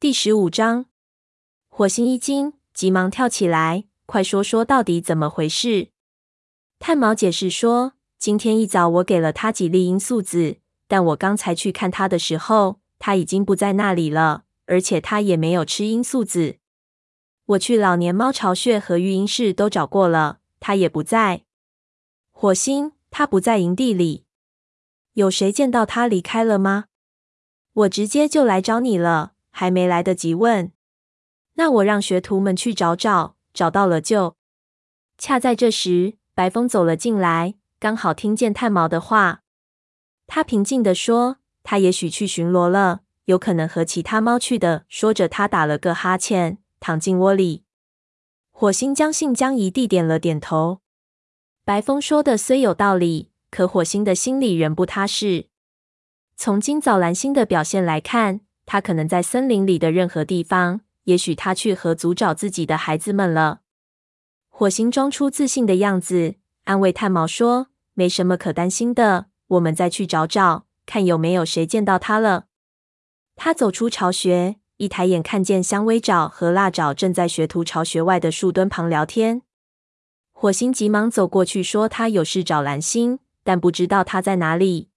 第十五章，火星一惊，急忙跳起来，快说说到底怎么回事？炭毛解释说，今天一早我给了他几粒罂粟籽，但我刚才去看他的时候，他已经不在那里了，而且他也没有吃罂粟籽。我去老年猫巢穴和育婴室都找过了，他也不在。火星，他不在营地里。有谁见到他离开了吗？我直接就来找你了。还没来得及问，那我让学徒们去找找，找到了就……恰在这时，白风走了进来，刚好听见炭毛的话。他平静地说：“他也许去巡逻了，有可能和其他猫去的。”说着，他打了个哈欠，躺进窝里。火星将信将疑地点了点头。白风说的虽有道理，可火星的心里仍不踏实。从今早蓝星的表现来看，他可能在森林里的任何地方，也许他去河族找自己的孩子们了。火星装出自信的样子，安慰炭毛说：“没什么可担心的，我们再去找找，看有没有谁见到他了。”他走出巢穴，一抬眼看见香薇爪和辣爪正在学徒巢穴外的树墩旁聊天。火星急忙走过去说：“他有事找蓝星，但不知道他在哪里。”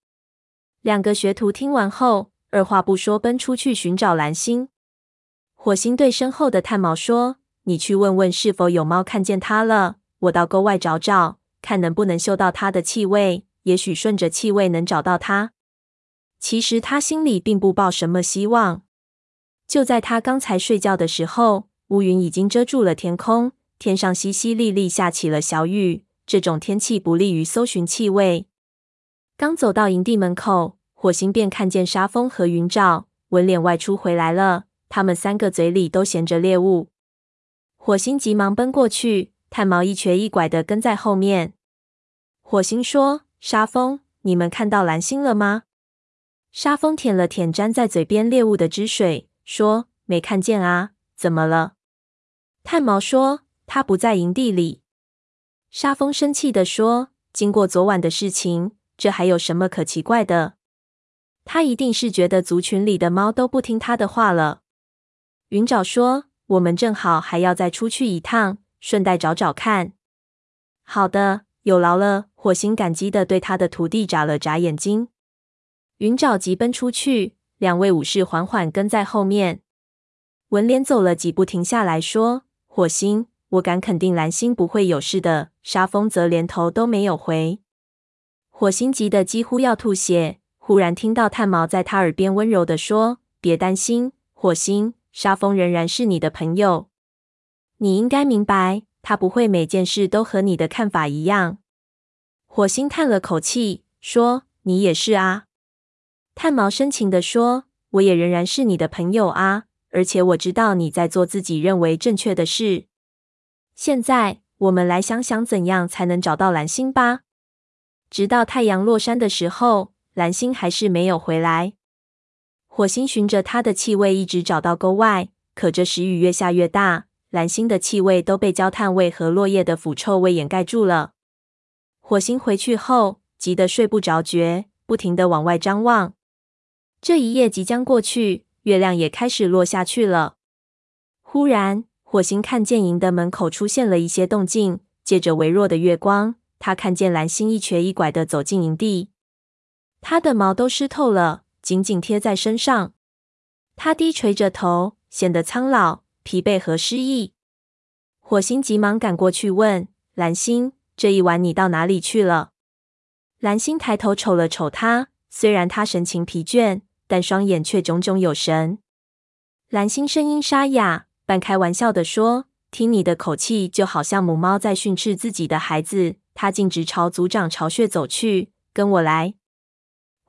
两个学徒听完后，二话不说，奔出去寻找蓝星。火星对身后的炭毛说：“你去问问是否有猫看见它了。我到沟外找找，看能不能嗅到它的气味。也许顺着气味能找到它。”其实他心里并不抱什么希望。就在他刚才睡觉的时候，乌云已经遮住了天空，天上淅淅沥沥下起了小雨。这种天气不利于搜寻气味。刚走到营地门口。火星便看见沙风和云沼纹脸外出回来了，他们三个嘴里都衔着猎物。火星急忙奔过去，炭毛一瘸一拐的跟在后面。火星说：“沙风，你们看到蓝星了吗？”沙风舔了舔粘在嘴边猎物的汁水，说：“没看见啊，怎么了？”炭毛说：“他不在营地里。”沙风生气的说：“经过昨晚的事情，这还有什么可奇怪的？”他一定是觉得族群里的猫都不听他的话了。云沼说：“我们正好还要再出去一趟，顺带找找看。”好的，有劳了。火星感激的对他的徒弟眨了眨眼睛。云沼急奔出去，两位武士缓缓跟在后面。文莲走了几步，停下来说：“火星，我敢肯定蓝星不会有事的。”沙风则连头都没有回。火星急得几乎要吐血。忽然听到炭毛在他耳边温柔地说：“别担心，火星，沙风仍然是你的朋友。你应该明白，他不会每件事都和你的看法一样。”火星叹了口气说：“你也是啊。”炭毛深情地说：“我也仍然是你的朋友啊，而且我知道你在做自己认为正确的事。现在，我们来想想怎样才能找到蓝星吧。直到太阳落山的时候。”蓝星还是没有回来。火星循着它的气味一直找到沟外，可这时雨越下越大，蓝星的气味都被焦炭味和落叶的腐臭味掩盖住了。火星回去后，急得睡不着觉，不停的往外张望。这一夜即将过去，月亮也开始落下去了。忽然，火星看见营的门口出现了一些动静，借着微弱的月光，他看见蓝星一瘸一拐的走进营地。它的毛都湿透了，紧紧贴在身上。它低垂着头，显得苍老、疲惫和失意。火星急忙赶过去问蓝星：“这一晚你到哪里去了？”蓝星抬头瞅了瞅他，虽然他神情疲倦，但双眼却炯炯有神。蓝星声音沙哑，半开玩笑地说：“听你的口气，就好像母猫在训斥自己的孩子。”他径直朝族长巢穴走去，跟我来。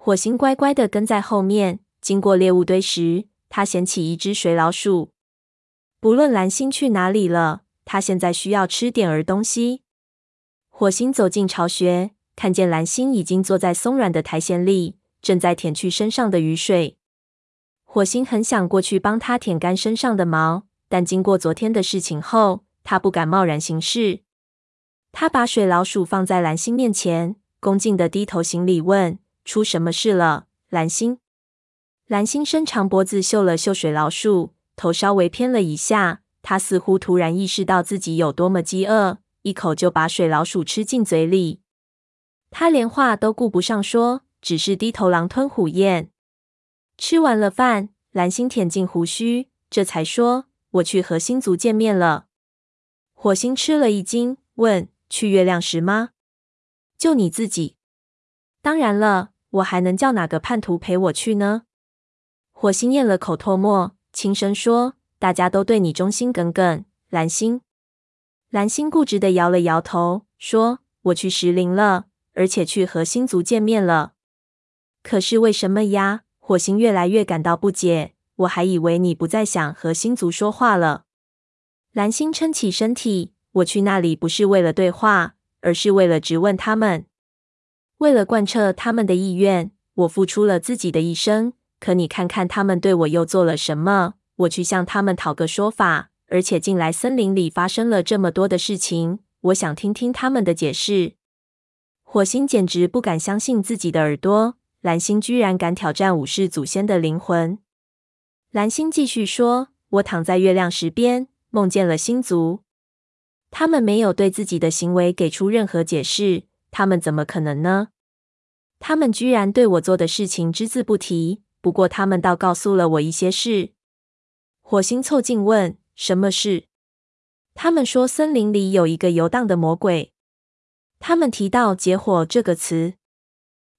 火星乖乖地跟在后面。经过猎物堆时，他捡起一只水老鼠。不论蓝星去哪里了，他现在需要吃点儿东西。火星走进巢穴，看见蓝星已经坐在松软的苔藓里，正在舔去身上的雨水。火星很想过去帮他舔干身上的毛，但经过昨天的事情后，他不敢贸然行事。他把水老鼠放在蓝星面前，恭敬地低头行礼，问。出什么事了，蓝星？蓝星伸长脖子嗅了嗅水老鼠，头稍微偏了一下。他似乎突然意识到自己有多么饥饿，一口就把水老鼠吃进嘴里。他连话都顾不上说，只是低头狼吞虎咽。吃完了饭，蓝星舔尽胡须，这才说：“我去和星族见面了。”火星吃了一惊，问：“去月亮石吗？就你自己？”“当然了，我还能叫哪个叛徒陪我去呢？”火星咽了口唾沫，轻声说：“大家都对你忠心耿耿。”蓝星，蓝星固执地摇了摇头，说：“我去石林了，而且去和星族见面了。可是为什么呀？”火星越来越感到不解。我还以为你不再想和星族说话了。蓝星撑起身体，我去那里不是为了对话，而是为了质问他们。为了贯彻他们的意愿，我付出了自己的一生。可你看看他们对我又做了什么？我去向他们讨个说法，而且近来森林里发生了这么多的事情，我想听听他们的解释。火星简直不敢相信自己的耳朵。蓝星居然敢挑战武士祖先的灵魂。蓝星继续说：“我躺在月亮石边，梦见了星族。他们没有对自己的行为给出任何解释，他们怎么可能呢？他们居然对我做的事情只字不提。不过，他们倒告诉了我一些事。”火星凑近问：“什么事？”他们说：“森林里有一个游荡的魔鬼。”他们提到“劫火”这个词。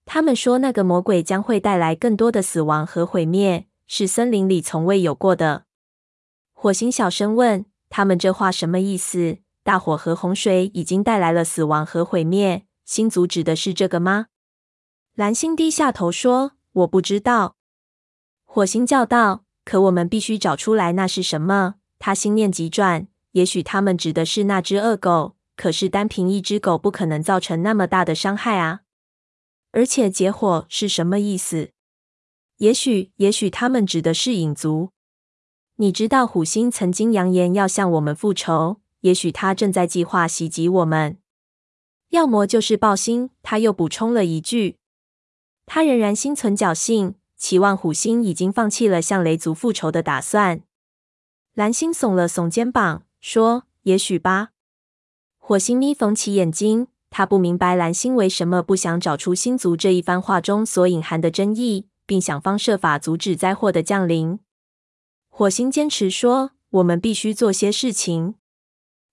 他们说，那个魔鬼将会带来更多的死亡和毁灭，是森林里从未有过的。火星小声问：“他们这话什么意思？大火和洪水已经带来了死亡和毁灭，星族指的是这个吗？”蓝星低下头说：“我不知道。”火星叫道：“可我们必须找出来那是什么。”他心念急转，也许他们指的是那只恶狗，可是单凭一只狗不可能造成那么大的伤害啊。而且结火是什么意思？也许，也许他们指的是影族。你知道虎星曾经扬言要向我们复仇，也许他正在计划袭击我们。要么就是暴星。他又补充了一句，他仍然心存侥幸，期望虎星已经放弃了向雷族复仇的打算。蓝星耸了耸肩膀，说：“也许吧。”火星眯缝起眼睛。他不明白蓝星为什么不想找出星族这一番话中所隐含的真意，并想方设法阻止灾祸的降临。火星坚持说：“我们必须做些事情。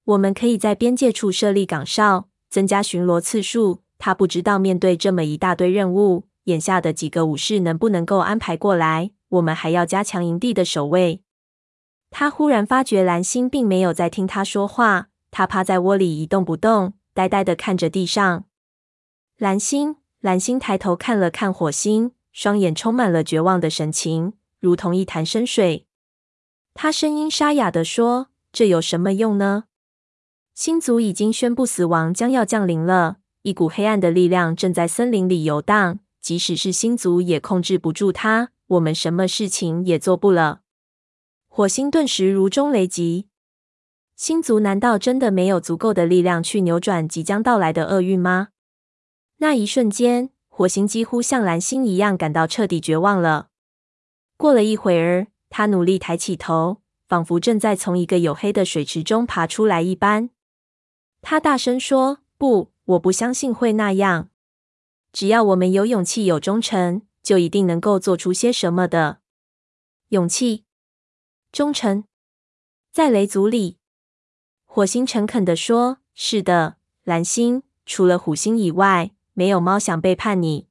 我们可以在边界处设立岗哨，增加巡逻次数。”他不知道面对这么一大堆任务，眼下的几个武士能不能够安排过来。我们还要加强营地的守卫。他忽然发觉蓝星并没有在听他说话，他趴在窝里一动不动。呆呆的看着地上，蓝星，蓝星抬头看了看火星，双眼充满了绝望的神情，如同一潭深水。他声音沙哑的说：“这有什么用呢？星族已经宣布死亡将要降临了，一股黑暗的力量正在森林里游荡，即使是星族也控制不住它，我们什么事情也做不了。”火星顿时如中雷击。星族难道真的没有足够的力量去扭转即将到来的厄运吗？那一瞬间，火星几乎像蓝星一样感到彻底绝望了。过了一会儿，他努力抬起头，仿佛正在从一个黝黑的水池中爬出来一般。他大声说：“不，我不相信会那样。只要我们有勇气、有忠诚，就一定能够做出些什么的。勇气、忠诚，在雷族里。”火星诚恳地说：“是的，蓝星，除了虎星以外，没有猫想背叛你。”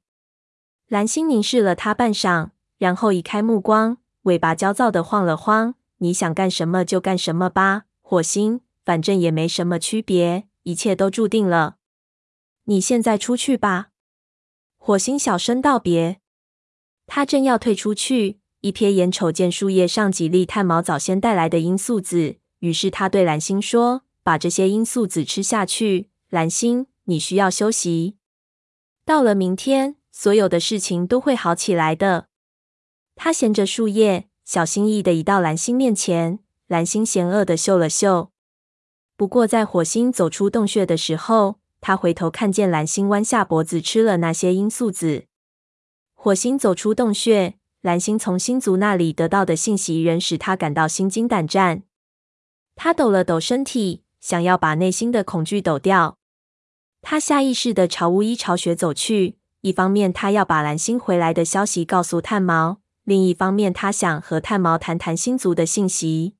蓝星凝视了他半晌，然后移开目光，尾巴焦躁地晃了晃。“你想干什么就干什么吧，火星，反正也没什么区别，一切都注定了。你现在出去吧。”火星小声道别。他正要退出去，一瞥眼瞅见树叶上几粒炭毛早先带来的罂粟籽。于是他对蓝星说：“把这些罂粟籽吃下去，蓝星，你需要休息。到了明天，所有的事情都会好起来的。”他衔着树叶，小心翼翼地移到蓝星面前。蓝星嫌恶地嗅了嗅。不过，在火星走出洞穴的时候，他回头看见蓝星弯下脖子吃了那些罂粟籽。火星走出洞穴，蓝星从星族那里得到的信息仍使他感到心惊胆战。他抖了抖身体，想要把内心的恐惧抖掉。他下意识的朝巫医巢穴走去，一方面他要把蓝星回来的消息告诉炭毛，另一方面他想和炭毛谈谈星族的信息。